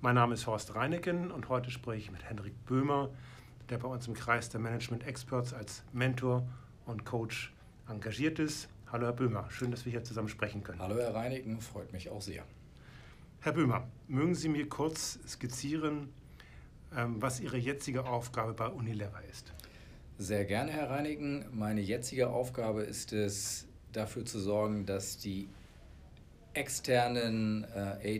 Mein Name ist Horst Reineken und heute spreche ich mit Henrik Böhmer, der bei uns im Kreis der Management Experts als Mentor und Coach engagiert ist. Hallo Herr Böhmer, schön, dass wir hier zusammen sprechen können. Hallo Herr Reineken, freut mich auch sehr. Herr Böhmer, mögen Sie mir kurz skizzieren, ähm, was Ihre jetzige Aufgabe bei Unilever ist? Sehr gerne, Herr Reineken. Meine jetzige Aufgabe ist es, dafür zu sorgen, dass die externen äh,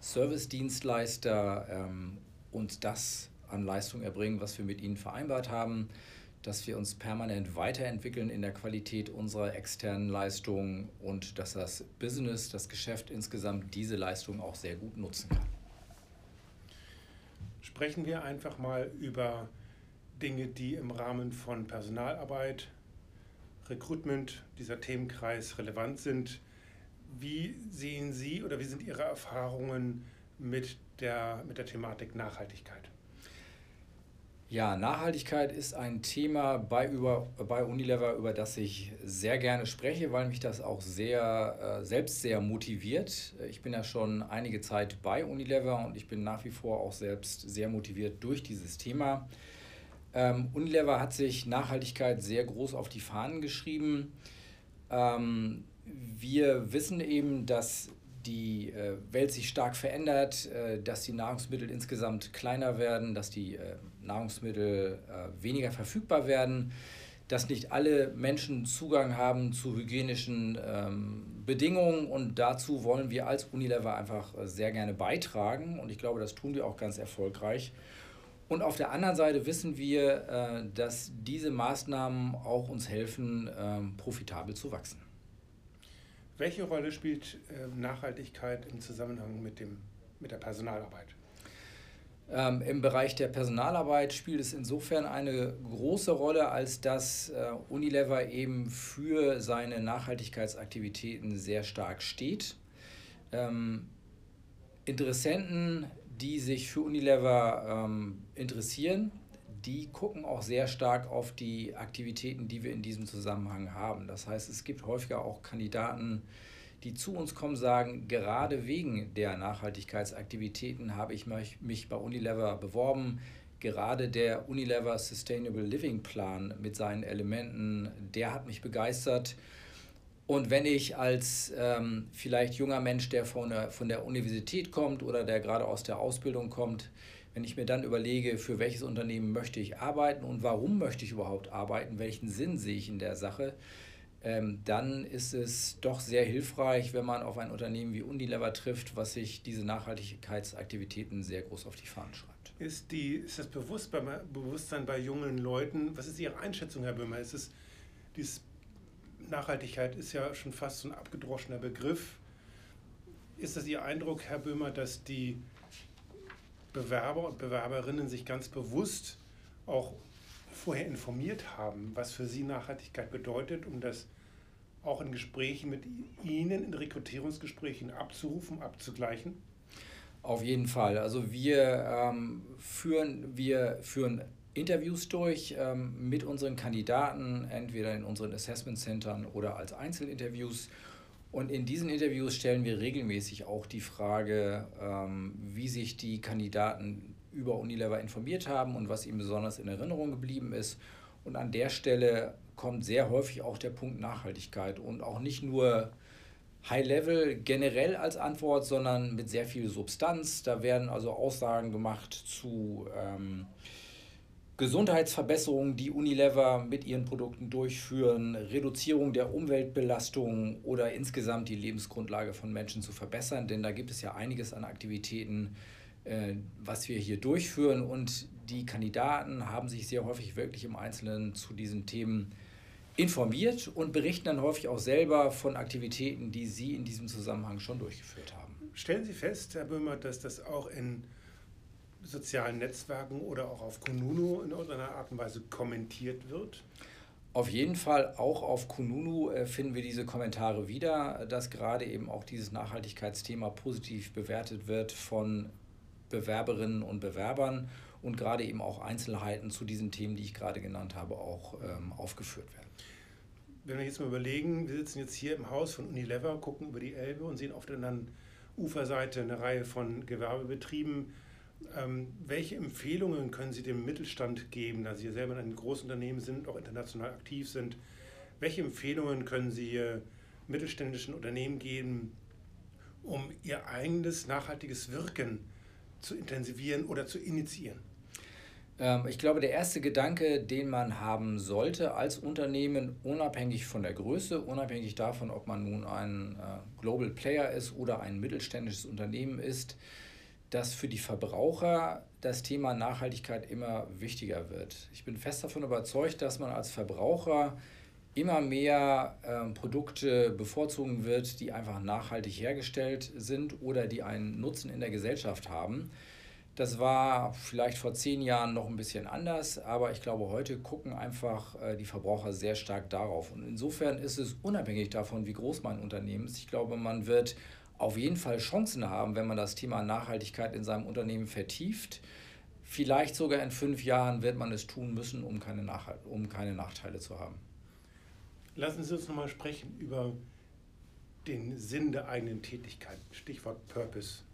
HR-Service-Dienstleister ähm, uns das an Leistung erbringen, was wir mit ihnen vereinbart haben, dass wir uns permanent weiterentwickeln in der Qualität unserer externen Leistungen und dass das Business, das Geschäft insgesamt diese Leistung auch sehr gut nutzen kann. Sprechen wir einfach mal über Dinge, die im Rahmen von Personalarbeit, Recruitment, dieser Themenkreis relevant sind. Wie sehen Sie oder wie sind Ihre Erfahrungen mit der, mit der Thematik Nachhaltigkeit? Ja, Nachhaltigkeit ist ein Thema bei, über, bei Unilever, über das ich sehr gerne spreche, weil mich das auch sehr, äh, selbst sehr motiviert. Ich bin ja schon einige Zeit bei Unilever und ich bin nach wie vor auch selbst sehr motiviert durch dieses Thema. Ähm, Unilever hat sich Nachhaltigkeit sehr groß auf die Fahnen geschrieben. Ähm, wir wissen eben, dass die äh, Welt sich stark verändert, äh, dass die Nahrungsmittel insgesamt kleiner werden, dass die äh, Nahrungsmittel weniger verfügbar werden, dass nicht alle Menschen Zugang haben zu hygienischen ähm, Bedingungen und dazu wollen wir als Unilever einfach sehr gerne beitragen und ich glaube, das tun wir auch ganz erfolgreich. Und auf der anderen Seite wissen wir, dass diese Maßnahmen auch uns helfen, ähm, profitabel zu wachsen. Welche Rolle spielt ähm, Nachhaltigkeit im Zusammenhang mit, dem, mit der Personalarbeit? Ähm, Im Bereich der Personalarbeit spielt es insofern eine große Rolle, als dass äh, Unilever eben für seine Nachhaltigkeitsaktivitäten sehr stark steht. Ähm, Interessenten die sich für Unilever ähm, interessieren, die gucken auch sehr stark auf die Aktivitäten, die wir in diesem Zusammenhang haben. Das heißt, es gibt häufiger auch Kandidaten, die zu uns kommen, sagen, gerade wegen der Nachhaltigkeitsaktivitäten habe ich mich bei Unilever beworben. Gerade der Unilever Sustainable Living Plan mit seinen Elementen, der hat mich begeistert. Und wenn ich als ähm, vielleicht junger Mensch, der von der, von der Universität kommt oder der gerade aus der Ausbildung kommt, wenn ich mir dann überlege, für welches Unternehmen möchte ich arbeiten und warum möchte ich überhaupt arbeiten, welchen Sinn sehe ich in der Sache, ähm, dann ist es doch sehr hilfreich, wenn man auf ein Unternehmen wie Unilever trifft, was sich diese Nachhaltigkeitsaktivitäten sehr groß auf die Fahnen schreibt. Ist, die, ist das Bewusstsein bei jungen Leuten, was ist Ihre Einschätzung, Herr Böhmer? Ist es dieses Nachhaltigkeit ist ja schon fast so ein abgedroschener Begriff. Ist das Ihr Eindruck, Herr Böhmer, dass die Bewerber und Bewerberinnen sich ganz bewusst auch vorher informiert haben, was für sie Nachhaltigkeit bedeutet, um das auch in Gesprächen mit Ihnen, in Rekrutierungsgesprächen abzurufen, abzugleichen? Auf jeden Fall. Also wir ähm, führen, wir führen Interviews durch ähm, mit unseren Kandidaten, entweder in unseren Assessment Centern oder als Einzelinterviews. Und in diesen Interviews stellen wir regelmäßig auch die Frage, ähm, wie sich die Kandidaten über Unilever informiert haben und was ihnen besonders in Erinnerung geblieben ist. Und an der Stelle kommt sehr häufig auch der Punkt Nachhaltigkeit und auch nicht nur High Level generell als Antwort, sondern mit sehr viel Substanz. Da werden also Aussagen gemacht zu ähm, Gesundheitsverbesserungen, die Unilever mit ihren Produkten durchführen, Reduzierung der Umweltbelastung oder insgesamt die Lebensgrundlage von Menschen zu verbessern. Denn da gibt es ja einiges an Aktivitäten, äh, was wir hier durchführen. Und die Kandidaten haben sich sehr häufig wirklich im Einzelnen zu diesen Themen informiert und berichten dann häufig auch selber von Aktivitäten, die sie in diesem Zusammenhang schon durchgeführt haben. Stellen Sie fest, Herr Böhmer, dass das auch in sozialen Netzwerken oder auch auf Kununu in irgendeiner Art und Weise kommentiert wird? Auf jeden Fall, auch auf Kununu äh, finden wir diese Kommentare wieder, dass gerade eben auch dieses Nachhaltigkeitsthema positiv bewertet wird von Bewerberinnen und Bewerbern und gerade eben auch Einzelheiten zu diesen Themen, die ich gerade genannt habe, auch ähm, aufgeführt werden. Wenn wir jetzt mal überlegen, wir sitzen jetzt hier im Haus von Unilever, gucken über die Elbe und sehen auf den anderen Uferseite eine Reihe von Gewerbebetrieben. Ähm, welche Empfehlungen können Sie dem Mittelstand geben, da Sie ja selber ein Großunternehmen sind, auch international aktiv sind? Welche Empfehlungen können Sie mittelständischen Unternehmen geben, um ihr eigenes nachhaltiges Wirken zu intensivieren oder zu initiieren? Ähm, ich glaube, der erste Gedanke, den man haben sollte als Unternehmen, unabhängig von der Größe, unabhängig davon, ob man nun ein äh, Global Player ist oder ein mittelständisches Unternehmen ist, dass für die Verbraucher das Thema Nachhaltigkeit immer wichtiger wird. Ich bin fest davon überzeugt, dass man als Verbraucher immer mehr ähm, Produkte bevorzugen wird, die einfach nachhaltig hergestellt sind oder die einen Nutzen in der Gesellschaft haben. Das war vielleicht vor zehn Jahren noch ein bisschen anders, aber ich glaube, heute gucken einfach äh, die Verbraucher sehr stark darauf. Und insofern ist es unabhängig davon, wie groß mein Unternehmen ist. Ich glaube, man wird auf jeden Fall Chancen haben, wenn man das Thema Nachhaltigkeit in seinem Unternehmen vertieft. Vielleicht sogar in fünf Jahren wird man es tun müssen, um keine, Nachhalt um keine Nachteile zu haben. Lassen Sie uns nochmal sprechen über den Sinn der eigenen Tätigkeit. Stichwort Purpose.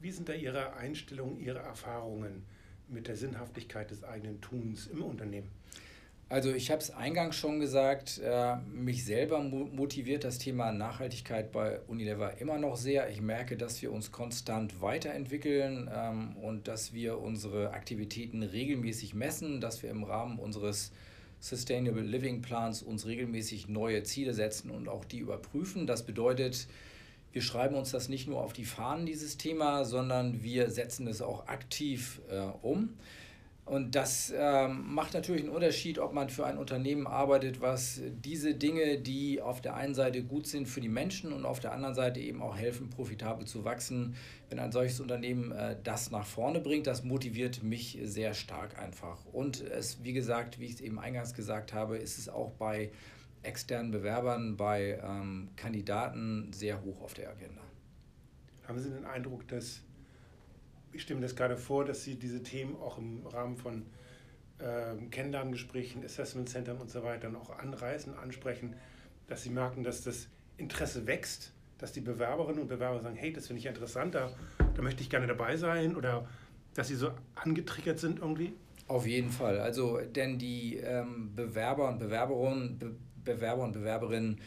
Wie sind da Ihre Einstellungen, Ihre Erfahrungen mit der Sinnhaftigkeit des eigenen Tuns im Unternehmen? Also ich habe es eingangs schon gesagt, äh, mich selber motiviert das Thema Nachhaltigkeit bei Unilever immer noch sehr. Ich merke, dass wir uns konstant weiterentwickeln ähm, und dass wir unsere Aktivitäten regelmäßig messen, dass wir im Rahmen unseres Sustainable Living Plans uns regelmäßig neue Ziele setzen und auch die überprüfen. Das bedeutet, wir schreiben uns das nicht nur auf die Fahnen, dieses Thema, sondern wir setzen es auch aktiv äh, um. Und das ähm, macht natürlich einen Unterschied, ob man für ein Unternehmen arbeitet, was diese Dinge, die auf der einen Seite gut sind für die Menschen und auf der anderen Seite eben auch helfen, profitabel zu wachsen. Wenn ein solches Unternehmen äh, das nach vorne bringt, das motiviert mich sehr stark einfach. Und es, wie gesagt, wie ich es eben eingangs gesagt habe, ist es auch bei externen Bewerbern, bei ähm, Kandidaten sehr hoch auf der Agenda. Haben Sie den Eindruck, dass, ich stimme das gerade vor, dass Sie diese Themen auch im Rahmen von äh, Kennenlerngesprächen, Assessment Centern und so weiter noch anreißen, ansprechen, dass Sie merken, dass das Interesse wächst, dass die Bewerberinnen und Bewerber sagen, hey, das finde ich interessant, da, da möchte ich gerne dabei sein oder dass sie so angetriggert sind irgendwie? Auf jeden Fall. Also, denn die ähm, Bewerber und Bewerberinnen, Be Bewerber und Bewerberinnen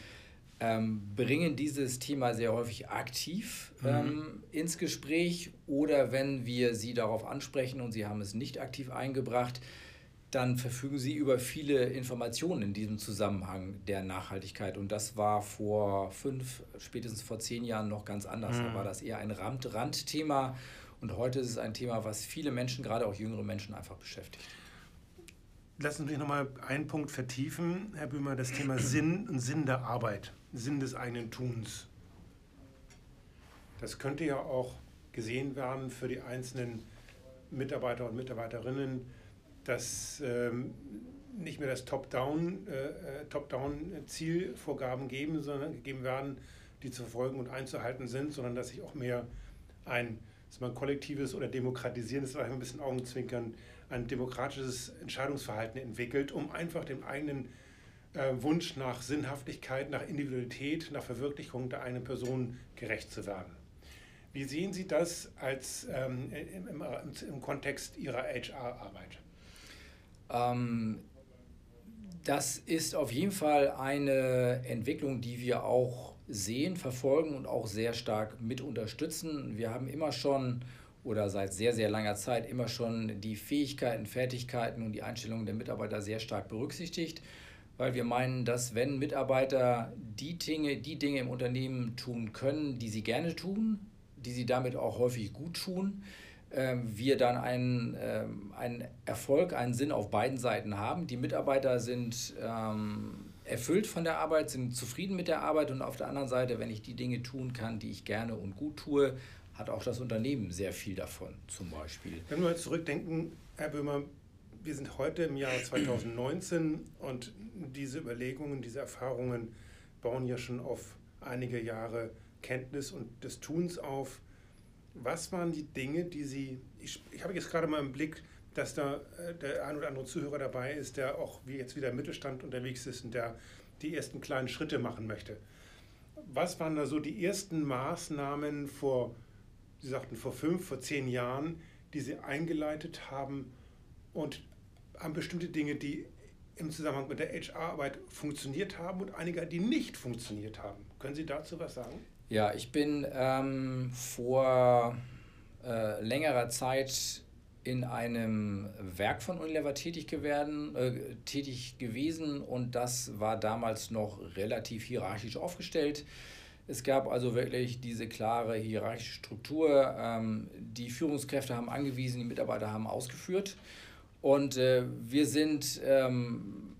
ähm, bringen dieses Thema sehr häufig aktiv mhm. ähm, ins Gespräch oder wenn wir sie darauf ansprechen und sie haben es nicht aktiv eingebracht, dann verfügen sie über viele Informationen in diesem Zusammenhang der Nachhaltigkeit. Und das war vor fünf, spätestens vor zehn Jahren noch ganz anders. Mhm. Da war das eher ein Rand Randthema. Und heute ist es ein Thema, was viele Menschen, gerade auch jüngere Menschen, einfach beschäftigt. Lassen Sie mich nochmal einen Punkt vertiefen, Herr Böhmer, das Thema Sinn und Sinn der Arbeit, Sinn des eigenen Tuns. Das könnte ja auch gesehen werden für die einzelnen Mitarbeiter und Mitarbeiterinnen, dass ähm, nicht mehr das äh, äh Top-Down-Zielvorgaben geben, sondern gegeben werden, die zu verfolgen und einzuhalten sind, sondern dass sich auch mehr ein, dass man kollektives oder demokratisierendes, ein bisschen Augenzwinkern, ein demokratisches Entscheidungsverhalten entwickelt, um einfach dem eigenen äh, Wunsch nach Sinnhaftigkeit, nach Individualität, nach Verwirklichung der einen Person gerecht zu werden. Wie sehen Sie das als, ähm, im, im, im, Kontext Ihrer HR-Arbeit? Ähm, das ist auf jeden Fall eine Entwicklung, die wir auch sehen, verfolgen und auch sehr stark mit unterstützen. Wir haben immer schon oder seit sehr, sehr langer Zeit immer schon die Fähigkeiten, Fertigkeiten und die Einstellungen der Mitarbeiter sehr stark berücksichtigt, weil wir meinen, dass wenn Mitarbeiter die Dinge, die Dinge im Unternehmen tun können, die sie gerne tun, die sie damit auch häufig gut tun, ähm, wir dann einen, ähm, einen Erfolg, einen Sinn auf beiden Seiten haben. Die Mitarbeiter sind ähm, erfüllt von der Arbeit, sind zufrieden mit der Arbeit und auf der anderen Seite, wenn ich die Dinge tun kann, die ich gerne und gut tue, hat auch das Unternehmen sehr viel davon, zum Beispiel. Wenn wir zurückdenken, Herr Böhmer, wir sind heute im Jahr 2019 und diese Überlegungen, diese Erfahrungen bauen ja schon auf einige Jahre Kenntnis und des Tuns auf. Was waren die Dinge, die Sie, ich, ich habe jetzt gerade mal im Blick, dass da äh, der ein oder andere Zuhörer dabei ist, der auch wie jetzt wieder im Mittelstand unterwegs ist und der die ersten kleinen Schritte machen möchte. Was waren da so die ersten Maßnahmen vor, Sie sagten vor fünf, vor zehn Jahren, die Sie eingeleitet haben und haben bestimmte Dinge, die im Zusammenhang mit der HR-Arbeit funktioniert haben und einige, die nicht funktioniert haben. Können Sie dazu was sagen? Ja, ich bin ähm, vor äh, längerer Zeit in einem Werk von Unilever tätig, geworden, äh, tätig gewesen und das war damals noch relativ hierarchisch aufgestellt. Es gab also wirklich diese klare hierarchische Struktur. Ähm, die Führungskräfte haben angewiesen, die Mitarbeiter haben ausgeführt. Und äh, wir sind ähm,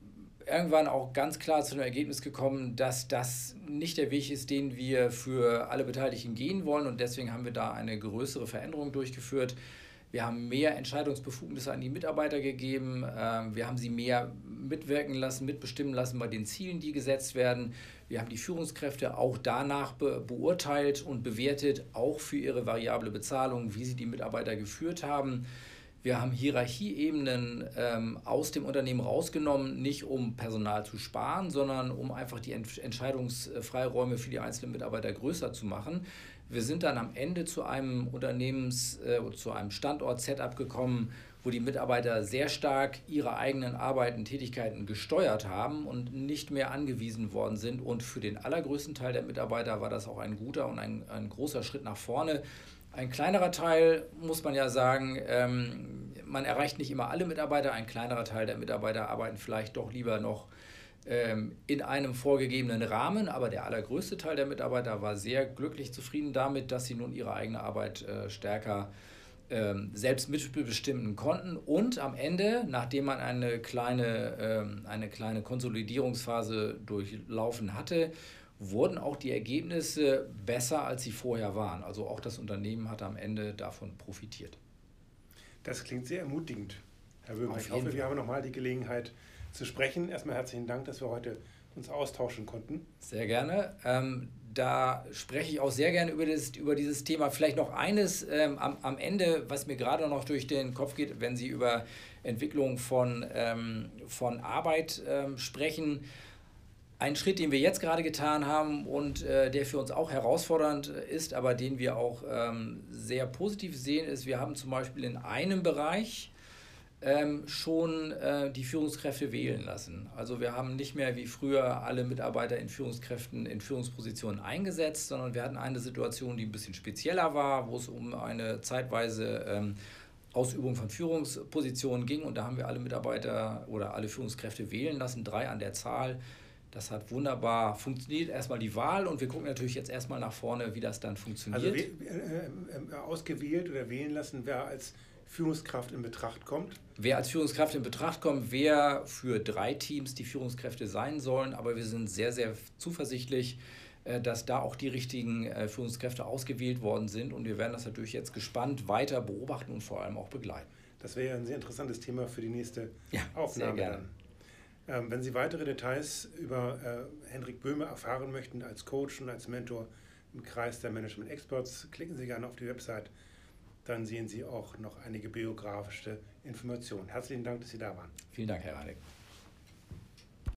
irgendwann auch ganz klar zu dem Ergebnis gekommen, dass das nicht der Weg ist, den wir für alle Beteiligten gehen wollen. Und deswegen haben wir da eine größere Veränderung durchgeführt. Wir haben mehr Entscheidungsbefugnisse an die Mitarbeiter gegeben. Ähm, wir haben sie mehr mitwirken lassen, mitbestimmen lassen bei den Zielen, die gesetzt werden. Wir haben die Führungskräfte auch danach beurteilt und bewertet, auch für ihre variable Bezahlung, wie sie die Mitarbeiter geführt haben. Wir haben Hierarchieebenen ähm, aus dem Unternehmen rausgenommen, nicht um Personal zu sparen, sondern um einfach die Ent Entscheidungsfreiräume für die einzelnen Mitarbeiter größer zu machen. Wir sind dann am Ende zu einem Unternehmens- äh, zu einem Standort-Setup gekommen, wo die Mitarbeiter sehr stark ihre eigenen Arbeiten, Tätigkeiten gesteuert haben und nicht mehr angewiesen worden sind. Und für den allergrößten Teil der Mitarbeiter war das auch ein guter und ein, ein großer Schritt nach vorne ein kleinerer Teil, muss man ja sagen, ähm, man erreicht nicht immer alle Mitarbeiter. Ein kleinerer Teil der Mitarbeiter arbeiten vielleicht doch lieber noch in einem vorgegebenen Rahmen, aber der allergrößte Teil der Mitarbeiter war sehr glücklich zufrieden damit, dass sie nun ihre eigene Arbeit äh, stärker ähm, selbst mitbestimmen konnten und am Ende, nachdem man eine kleine, ähm, eine kleine Konsolidierungsphase durchlaufen hatte, wurden auch die Ergebnisse besser, als sie vorher waren. Also auch das Unternehmen hat am Ende davon profitiert. Das klingt sehr ermutigend, Herr Böhmer. Ich hoffe, Fall. wir haben nochmal die Gelegenheit zu sprechen. Erstmal herzlichen Dank, dass wir heute uns austauschen konnten. Sehr gerne. Ähm, da spreche ich auch sehr gerne über, das, über dieses Thema. Vielleicht noch eines ähm, am, am Ende, was mir gerade noch durch den Kopf geht, wenn Sie über Entwicklung von, ähm, von Arbeit ähm, sprechen. Ein Schritt, den wir jetzt gerade getan haben und äh, der für uns auch herausfordernd ist, aber den wir auch ähm, sehr positiv sehen, ist, wir haben zum Beispiel in einem Bereich ähm, schon äh, die Führungskräfte wählen lassen. Also wir haben nicht mehr wie früher alle Mitarbeiter in Führungskräften in Führungspositionen eingesetzt, sondern wir hatten eine Situation, die ein bisschen spezieller war, wo es um eine zeitweise ähm, Ausübung von Führungspositionen ging und da haben wir alle Mitarbeiter oder alle Führungskräfte wählen lassen, drei an der Zahl das hat wunderbar funktioniert. Erstmal die Wahl und wir gucken natürlich jetzt erstmal nach vorne, wie das dann funktioniert. Also äh, äh, ausgewählt oder wählen lassen, wer als Führungskraft in Betracht kommt? Wer als Führungskraft in Betracht kommt, wer für drei Teams die Führungskräfte sein sollen. Aber wir sind sehr, sehr zuversichtlich, äh, dass da auch die richtigen äh, Führungskräfte ausgewählt worden sind. Und wir werden das natürlich jetzt gespannt weiter beobachten und vor allem auch begleiten. Das wäre ja ein sehr interessantes Thema für die nächste ja, Aufnahme. Sehr gerne. Dann. Ähm, wenn Sie weitere Details über äh, Henrik Böhme erfahren möchten als Coach und als Mentor im Kreis der Management Experts, klicken Sie gerne auf die Website. Dann sehen Sie auch noch einige biografische Informationen. Herzlichen Dank, dass Sie da waren. Vielen Dank, Herr Reinig.